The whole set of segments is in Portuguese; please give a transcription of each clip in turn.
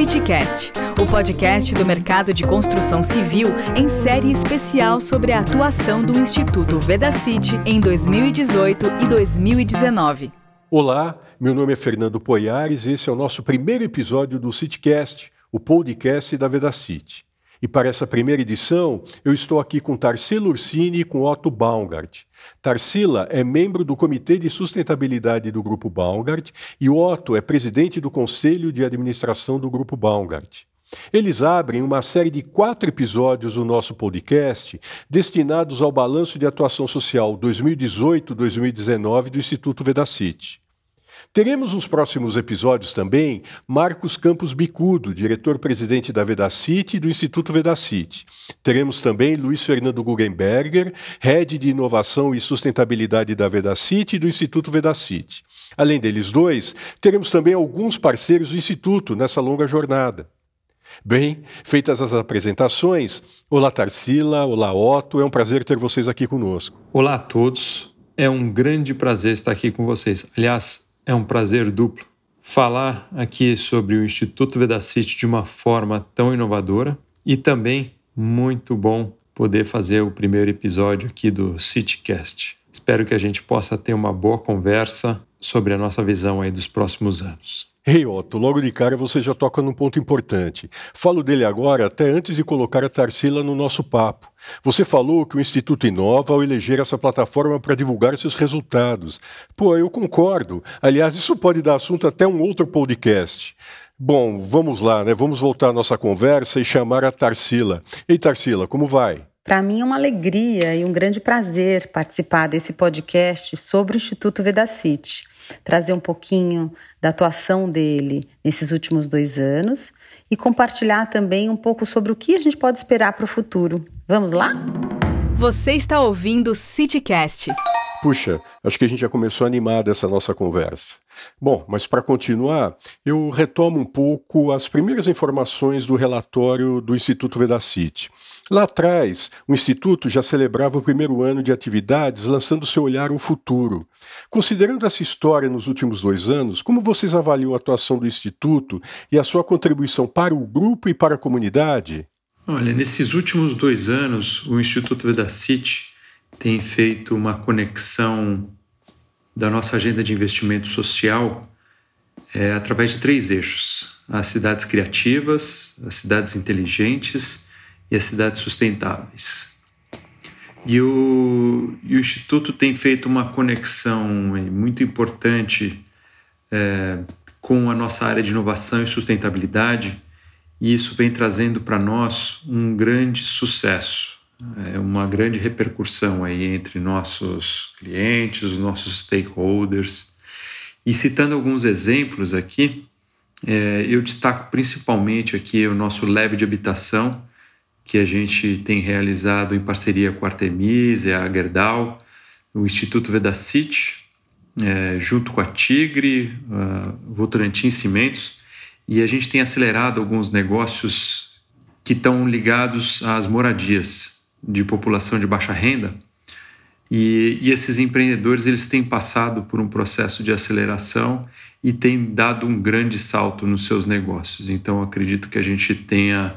CityCast, o podcast do mercado de construção civil em série especial sobre a atuação do Instituto Vedacity em 2018 e 2019. Olá, meu nome é Fernando Poiares e esse é o nosso primeiro episódio do CityCast, o podcast da Vedacity. E para essa primeira edição, eu estou aqui com Tarsila Ursini e com Otto Baumgart. Tarsila é membro do Comitê de Sustentabilidade do Grupo Baumgart e Otto é presidente do Conselho de Administração do Grupo Baumgart. Eles abrem uma série de quatro episódios do nosso podcast destinados ao balanço de atuação social 2018-2019 do Instituto Vedacity. Teremos nos próximos episódios também Marcos Campos Bicudo, diretor-presidente da Vedacity e do Instituto Vedacity. Teremos também Luiz Fernando Guggenberger, head de inovação e sustentabilidade da Vedacity e do Instituto Vedacity. Além deles dois, teremos também alguns parceiros do Instituto nessa longa jornada. Bem, feitas as apresentações, olá Tarsila, olá Otto, é um prazer ter vocês aqui conosco. Olá a todos, é um grande prazer estar aqui com vocês. Aliás, é um prazer duplo falar aqui sobre o Instituto Vedacity de uma forma tão inovadora e também muito bom poder fazer o primeiro episódio aqui do CityCast. Espero que a gente possa ter uma boa conversa sobre a nossa visão aí dos próximos anos. Ei, Otto, logo de cara você já toca num ponto importante. Falo dele agora até antes de colocar a Tarsila no nosso papo. Você falou que o Instituto inova ao eleger essa plataforma para divulgar seus resultados. Pô, eu concordo. Aliás, isso pode dar assunto até um outro podcast. Bom, vamos lá, né? Vamos voltar à nossa conversa e chamar a Tarsila. Ei, Tarsila, como vai? Para mim é uma alegria e um grande prazer participar desse podcast sobre o Instituto Vedacity trazer um pouquinho da atuação dele nesses últimos dois anos e compartilhar também um pouco sobre o que a gente pode esperar para o futuro. Vamos lá? Você está ouvindo o CityCast. Puxa, acho que a gente já começou animada essa nossa conversa. Bom, mas para continuar, eu retomo um pouco as primeiras informações do relatório do Instituto Vedacity. Lá atrás, o Instituto já celebrava o primeiro ano de atividades lançando seu olhar ao futuro. Considerando essa história nos últimos dois anos, como vocês avaliam a atuação do Instituto e a sua contribuição para o grupo e para a comunidade? Olha, nesses últimos dois anos, o Instituto Vedacity tem feito uma conexão da nossa agenda de investimento social é, através de três eixos: as cidades criativas, as cidades inteligentes e as cidades sustentáveis. E o, e o Instituto tem feito uma conexão muito importante é, com a nossa área de inovação e sustentabilidade, e isso vem trazendo para nós um grande sucesso, é uma grande repercussão aí entre nossos clientes, os nossos stakeholders. E citando alguns exemplos aqui, é, eu destaco principalmente aqui o nosso lab de habitação, que a gente tem realizado em parceria com a Artemis e a Gerdau, o Instituto Vedacity, é, junto com a Tigre, a Votorantim Cimentos, e a gente tem acelerado alguns negócios que estão ligados às moradias de população de baixa renda. E, e esses empreendedores eles têm passado por um processo de aceleração e têm dado um grande salto nos seus negócios. Então, acredito que a gente tenha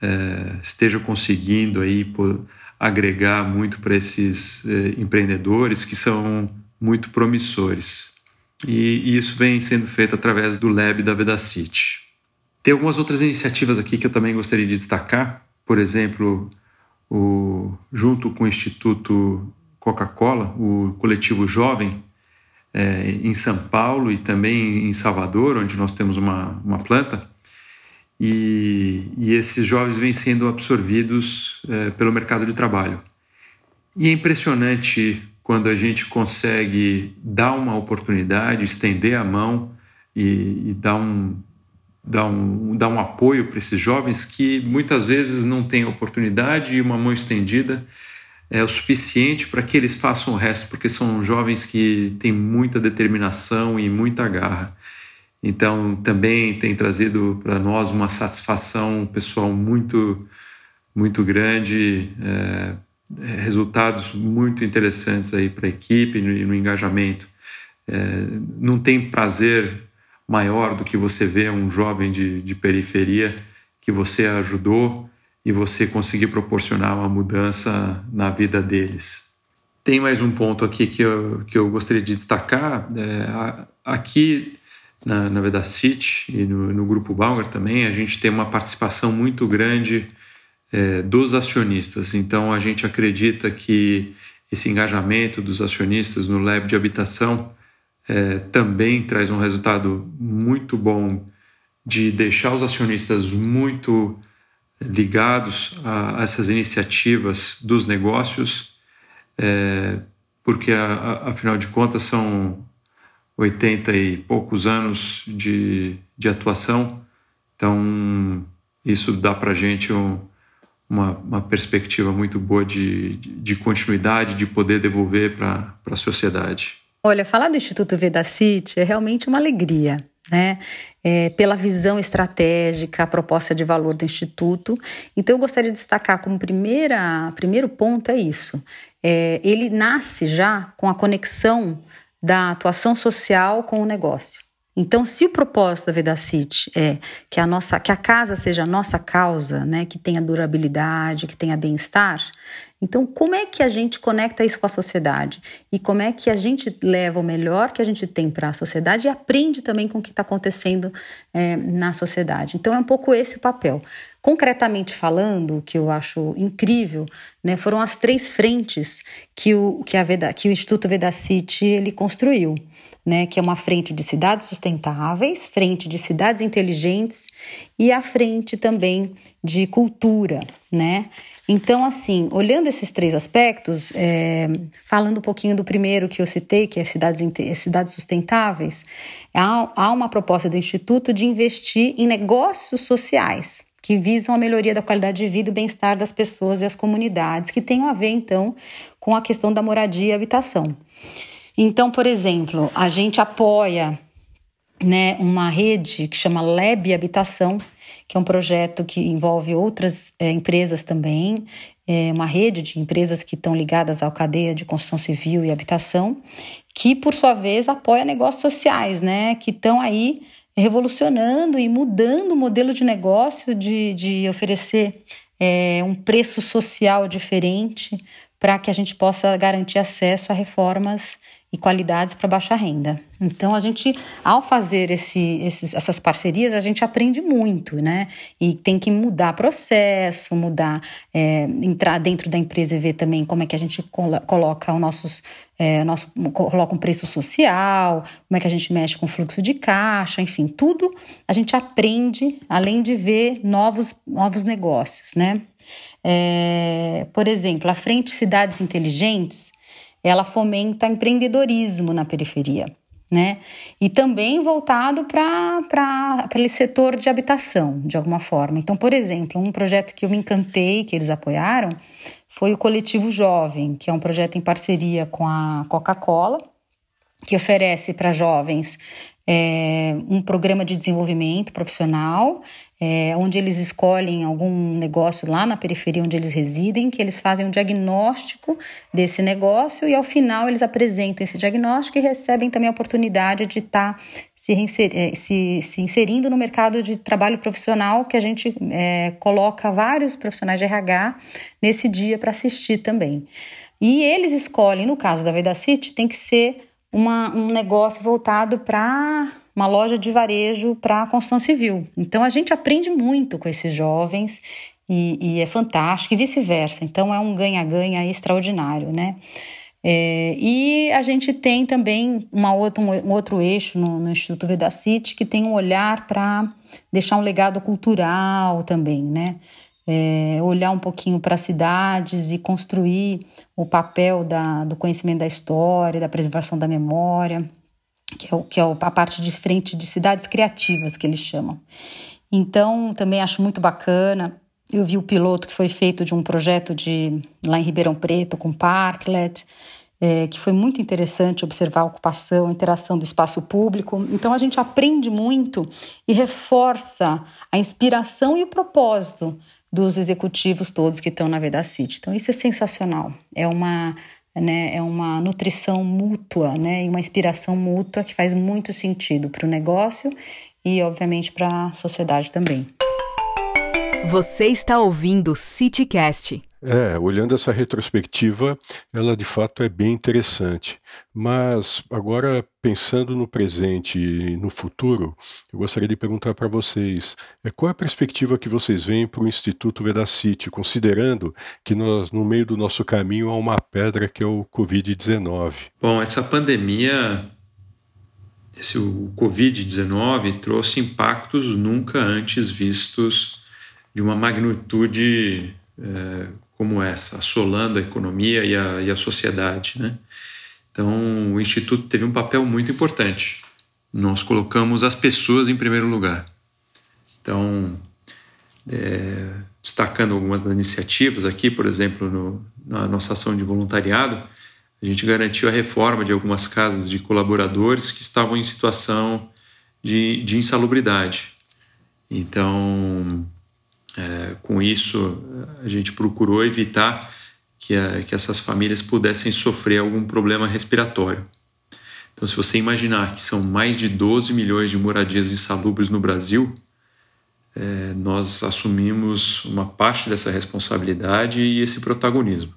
é, esteja conseguindo aí por, agregar muito para esses é, empreendedores que são muito promissores. E, e, isso vem sendo feito através do Lab da Vedacity. Tem algumas outras iniciativas aqui que eu também gostaria de destacar, por exemplo, o, junto com o Instituto Coca-Cola, o coletivo Jovem, é, em São Paulo e também em Salvador, onde nós temos uma, uma planta, e, e esses jovens vêm sendo absorvidos é, pelo mercado de trabalho. E é impressionante quando a gente consegue dar uma oportunidade, estender a mão e, e dar, um, dar, um, dar um apoio para esses jovens que muitas vezes não têm oportunidade e uma mão estendida é o suficiente para que eles façam o resto, porque são jovens que têm muita determinação e muita garra. Então, também tem trazido para nós uma satisfação pessoal muito, muito grande, é, é resultados muito interessantes aí para a equipe e no, no, engajamento. É, não tem prazer maior do que você vê um jovem de, de periferia que você ajudou e você conseguir proporcionar uma mudança na vida deles. Tem mais um ponto aqui que eu, que eu gostaria de destacar. É, aqui na, na Vedacity e no, no Grupo Bauer também, a gente tem uma participação muito grande é, dos acionistas. Então, a gente acredita que esse engajamento dos acionistas no Lab de habitação é, também traz um resultado muito bom de deixar os acionistas muito ligados a, essas iniciativas dos negócios, é, porque a, a, afinal de contas são 80 e poucos anos de, de atuação, então isso dá para a gente um, uma, uma, perspectiva muito boa de, de, de continuidade, de poder devolver para a sociedade. Olha, falar do Instituto Vedacity é realmente uma alegria, né? É, pela visão estratégica, a proposta de valor do Instituto. Então, eu gostaria de destacar como primeira, primeiro ponto é isso. É, ele nasce já com a conexão da atuação social com o negócio. Então, se o propósito da Vedacity é que a nossa, que a casa seja a nossa causa, né, que tenha durabilidade, que tenha bem-estar, então como é que a gente conecta isso com a sociedade e como é que a gente leva o melhor que a gente tem para a sociedade e aprende também com o que está acontecendo é, na sociedade. Então é um pouco esse o papel. Concretamente falando, o que eu acho incrível, né, foram as três frentes que o, que Veda, que o Instituto Vedacity ele construiu né, que é uma frente de cidades sustentáveis, frente de cidades inteligentes e a frente também de cultura, né? Então, assim, olhando esses três aspectos, é, falando um pouquinho do primeiro que eu citei, que é cidades, cidades sustentáveis, há, há uma proposta do Instituto de investir em negócios sociais que visam a melhoria da qualidade de vida e bem-estar das pessoas e as comunidades, que tenham a ver, então, com a questão da moradia e habitação. Então, por exemplo, a gente apoia né, uma rede que chama Leb Habitação, que é um projeto que envolve outras é, empresas também, é uma rede de empresas que estão ligadas à cadeia de construção civil e habitação, que por sua vez apoia negócios sociais, né, que estão aí revolucionando e mudando o modelo de negócio de, de oferecer é, um preço social diferente para que a gente possa garantir acesso a reformas e qualidades para baixa renda. Então, a gente, ao fazer esse, esses, essas parcerias, a gente aprende muito, né? E tem que mudar processo, mudar, é, entrar dentro da empresa e ver também como é que a gente coloca o nossos, é, nosso, coloca um preço social, como é que a gente mexe com o fluxo de caixa, enfim, tudo a gente aprende, além de ver novos, novos negócios, né? É, por exemplo, a Frente Cidades Inteligentes, ela fomenta empreendedorismo na periferia, né? E também voltado para aquele setor de habitação, de alguma forma. Então, por exemplo, um projeto que eu me encantei, que eles apoiaram, foi o Coletivo Jovem, que é um projeto em parceria com a Coca-Cola, que oferece para jovens é, um programa de desenvolvimento profissional, é, onde eles escolhem algum negócio lá na periferia onde eles residem, que eles fazem um diagnóstico desse negócio e ao final eles apresentam esse diagnóstico e recebem também a oportunidade de estar tá se, é, se, se, inserindo no mercado de trabalho profissional, que a gente é, coloca vários profissionais de RH nesse dia para assistir também. E eles escolhem, no caso da Vedacity, tem que ser uma, um negócio voltado para uma loja de varejo para a construção civil. Então a gente aprende muito com esses jovens e, e é fantástico, e vice-versa. Então é um ganha-ganha extraordinário, né? É, e a gente tem também uma outra, um, outro eixo no, no Instituto Vedacity que tem um olhar para deixar um legado cultural também, né? É, olhar um pouquinho para as cidades e construir o papel da, do conhecimento da história, da preservação da memória, que é, o, que é a parte de frente de cidades criativas que eles chamam. Então, também acho muito bacana. Eu vi o piloto que foi feito de um projeto de lá em Ribeirão Preto com Parklet, é, que foi muito interessante observar a ocupação, a interação do espaço público. Então a gente aprende muito e reforça a inspiração e o propósito dos executivos todos que estão na Vedacity. Então, isso é sensacional. É uma, né? É uma nutrição mútua, né? E uma inspiração mútua que faz muito sentido para o negócio e, obviamente, para a sociedade também. Você está ouvindo o CityCast. É, olhando essa retrospectiva, ela de fato é bem interessante. Mas agora, pensando no presente e no futuro, eu gostaria de perguntar para vocês: é, qual é a perspectiva que vocês veem para o Instituto Vedacity, considerando que nós, no meio do nosso caminho, há uma pedra que é o Covid-19? Bom, essa pandemia, esse, o Covid-19, trouxe impactos nunca antes vistos de uma magnitude. É, como essa, assolando a economia e a, e a sociedade. Né? Então, o Instituto teve um papel muito importante. Nós colocamos as pessoas em primeiro lugar. Então, é, destacando algumas das iniciativas aqui, por exemplo, no, na nossa ação de voluntariado, a gente garantiu a reforma de algumas casas de colaboradores que estavam em situação de, de insalubridade. Então, é, com isso, a gente procurou evitar que, a, que essas famílias pudessem sofrer algum problema respiratório. Então, se você imaginar que são mais de 12 milhões de moradias insalubres no Brasil, é, nós assumimos uma parte dessa responsabilidade e esse protagonismo.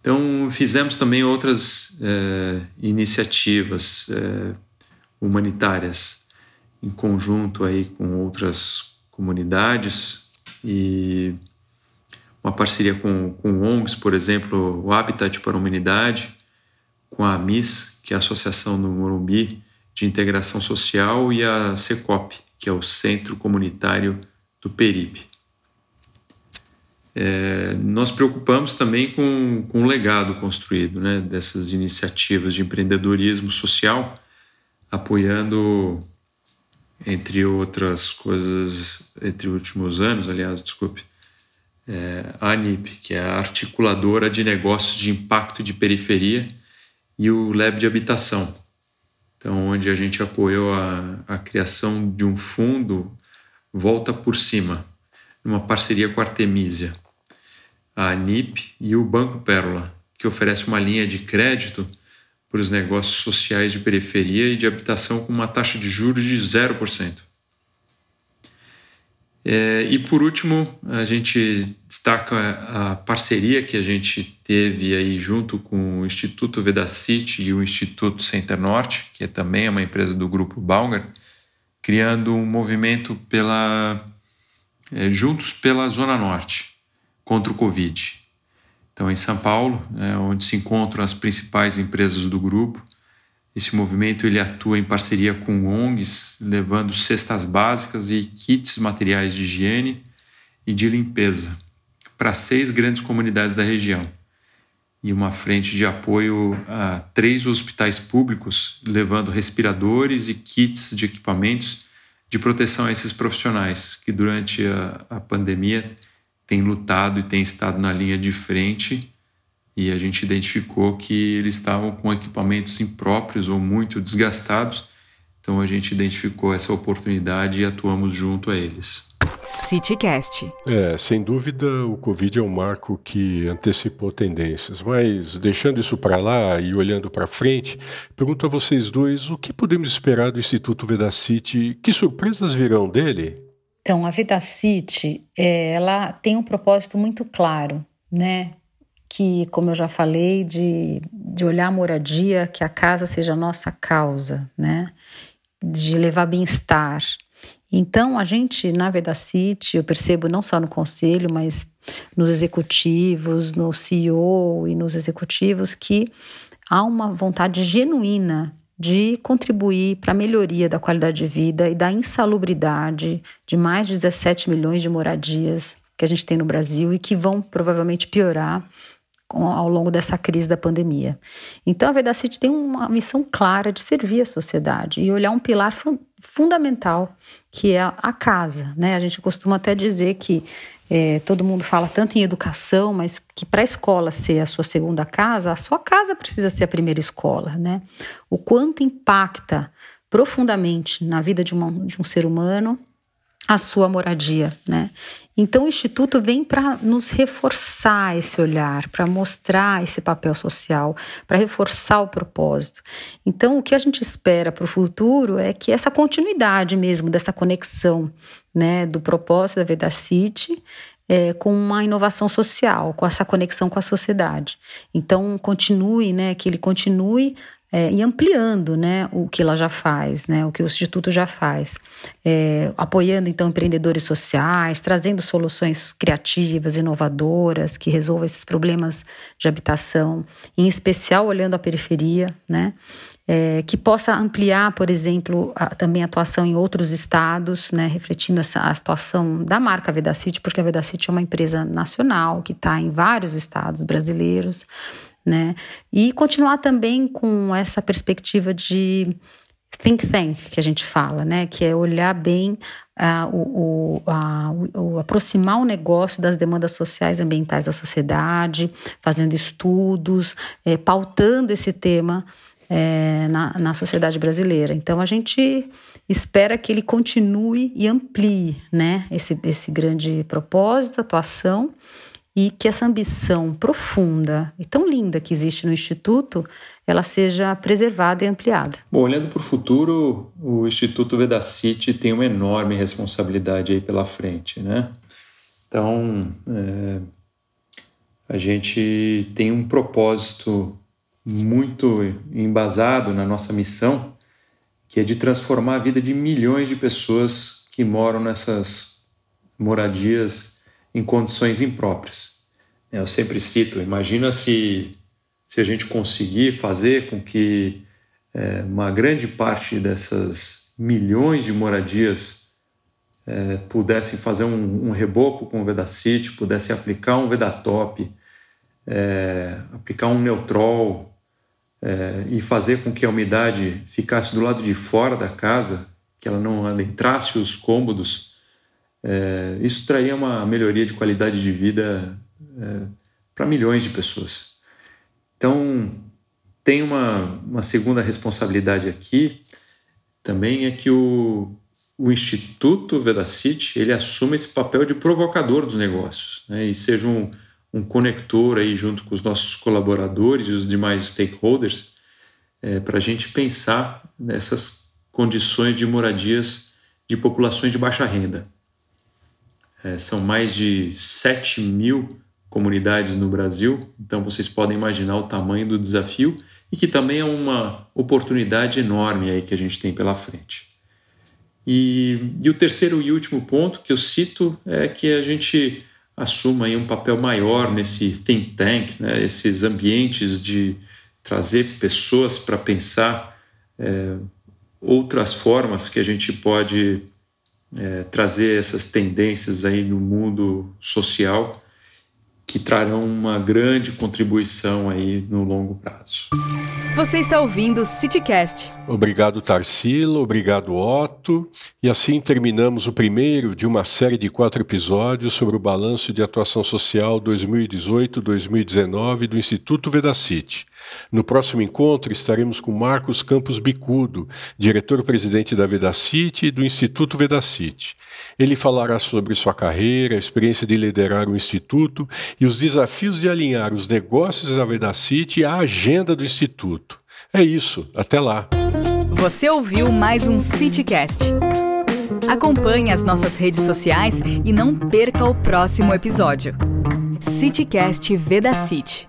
Então, fizemos também outras é, iniciativas é, humanitárias em conjunto aí com outras comunidades e uma parceria com, com ONGs, por exemplo, o Habitat para a Humanidade, com a AMIS, que é a Associação do Morumbi de Integração Social, e a CECOP, que é o Centro Comunitário do Peripe. É, nós preocupamos também com, com o legado construído né, dessas iniciativas de empreendedorismo social, apoiando entre outras coisas, entre últimos anos, aliás, desculpe, é, a ANIP, que é a articuladora de negócios de impacto de periferia, e o Lab de Habitação, então, onde a gente apoiou a, a criação de um fundo Volta por Cima, numa parceria com a Artemisia, a ANIP e o Banco Pérola, que oferece uma linha de crédito para os negócios sociais de periferia e de habitação com uma taxa de juros de 0%. É, e por último, a gente destaca a parceria que a gente teve aí junto com o Instituto Vedacity e o Instituto Center Norte, que é também uma empresa do grupo Baunger, criando um movimento pela é, juntos pela Zona Norte contra o Covid. Então, em São Paulo, é onde se encontram as principais empresas do grupo, esse movimento ele atua em parceria com ONGs, levando cestas básicas e kits materiais de higiene e de limpeza para seis grandes comunidades da região. E uma frente de apoio a três hospitais públicos, levando respiradores e kits de equipamentos de proteção a esses profissionais que durante a, a pandemia tem lutado e tem estado na linha de frente e a gente identificou que eles estavam com equipamentos impróprios ou muito desgastados. Então a gente identificou essa oportunidade e atuamos junto a eles. CityCast. É, sem dúvida o Covid é um marco que antecipou tendências, mas deixando isso para lá e olhando para frente, pergunto a vocês dois o que podemos esperar do Instituto Vedacity, que surpresas virão dele? Então, a Vedacity, é, ela tem um propósito muito claro, né? Que, como eu já falei, de, de olhar a moradia, que a casa seja a nossa causa, né? De levar bem-estar. Então, a gente, na Vedacity, eu percebo não só no conselho, mas nos executivos, no CEO e nos executivos, que há uma vontade genuína de contribuir para a melhoria da qualidade de vida e da insalubridade de mais de 17 milhões de moradias que a gente tem no Brasil e que vão provavelmente piorar ao longo dessa crise da pandemia. Então, a Vedacity tem uma missão clara de servir a sociedade e olhar um pilar fundamental que é a casa. Né? A gente costuma até dizer que é, todo mundo fala tanto em educação, mas que para a escola ser a sua segunda casa, a sua casa precisa ser a primeira escola, né? O quanto impacta profundamente na vida de, uma, de um ser humano a sua moradia, né? Então o instituto vem para nos reforçar esse olhar, para mostrar esse papel social, para reforçar o propósito. Então o que a gente espera para o futuro é que essa continuidade mesmo dessa conexão, né, do propósito da Vedacity é, com uma inovação social, com essa conexão com a sociedade. Então continue, né, que ele continue é, e ampliando né, o que ela já faz, né, o que o Instituto já faz, é, apoiando então empreendedores sociais, trazendo soluções criativas, inovadoras, que resolvam esses problemas de habitação, em especial olhando a periferia, né, é, que possa ampliar, por exemplo, a, também a atuação em outros estados, né, refletindo essa, a situação da marca Vedacity, porque a Vedacity é uma empresa nacional que está em vários estados brasileiros, né? E continuar também com essa perspectiva de think tank que a gente fala, né? Que é olhar bem uh, o, o, o, aproximar o negócio das demandas sociais e ambientais da sociedade, fazendo estudos, é, pautando esse tema é, na, na sociedade brasileira. Então a gente espera que ele continue e amplie, né? Esse, esse grande propósito, atuação e que essa ambição profunda e tão linda que existe no Instituto, ela seja preservada e ampliada. Bom, olhando para o futuro, o Instituto Vedacity tem uma enorme responsabilidade aí pela frente, né? Então, é, a gente tem um propósito muito embasado na nossa missão, que é de transformar a vida de milhões de pessoas que moram nessas moradias em condições impróprias. Eu sempre cito, imagina se, se a gente conseguir fazer com que é, uma grande parte dessas milhões de moradias é, pudessem fazer um, um, reboco com o Vedacity, pudessem aplicar um Vedatop, é, aplicar um Neutrol é, e fazer com que a umidade ficasse do lado de fora da casa, que ela não adentrasse os cômodos, é, isso traria uma melhoria de qualidade de vida é, para milhões de pessoas. Então, tem uma, uma segunda responsabilidade aqui também é que o, o Instituto Vedacity ele assume esse papel de provocador dos negócios né, e seja um, um conector aí junto com os nossos colaboradores e os demais stakeholders é, para a gente pensar nessas condições de moradias de populações de baixa renda. É, são mais de 7 mil comunidades no Brasil, então vocês podem imaginar o tamanho do desafio e que também é uma oportunidade enorme aí que a gente tem pela frente. E, e o terceiro e último ponto que eu cito é que a gente assuma aí um papel maior nesse think tank, né, esses ambientes de trazer pessoas para pensar é, outras formas que a gente pode é, trazer essas tendências aí no mundo social que trarão uma grande contribuição aí no longo prazo. Você está ouvindo o CityCast. Obrigado, Tarsila. Obrigado, Otto. E assim terminamos o primeiro de uma série de quatro episódios sobre o balanço de atuação social 2018-2019 do Instituto Vedacity. No próximo encontro estaremos com Marcos Campos Bicudo, diretor-presidente da Vedacity e do Instituto Vedacity. Ele falará sobre sua carreira, a experiência de liderar o Instituto e os desafios de alinhar os negócios da Vedacity à agenda do Instituto. É isso, até lá. Você ouviu mais um CityCast. Acompanhe as nossas redes sociais e não perca o próximo episódio. CityCast Vedacity.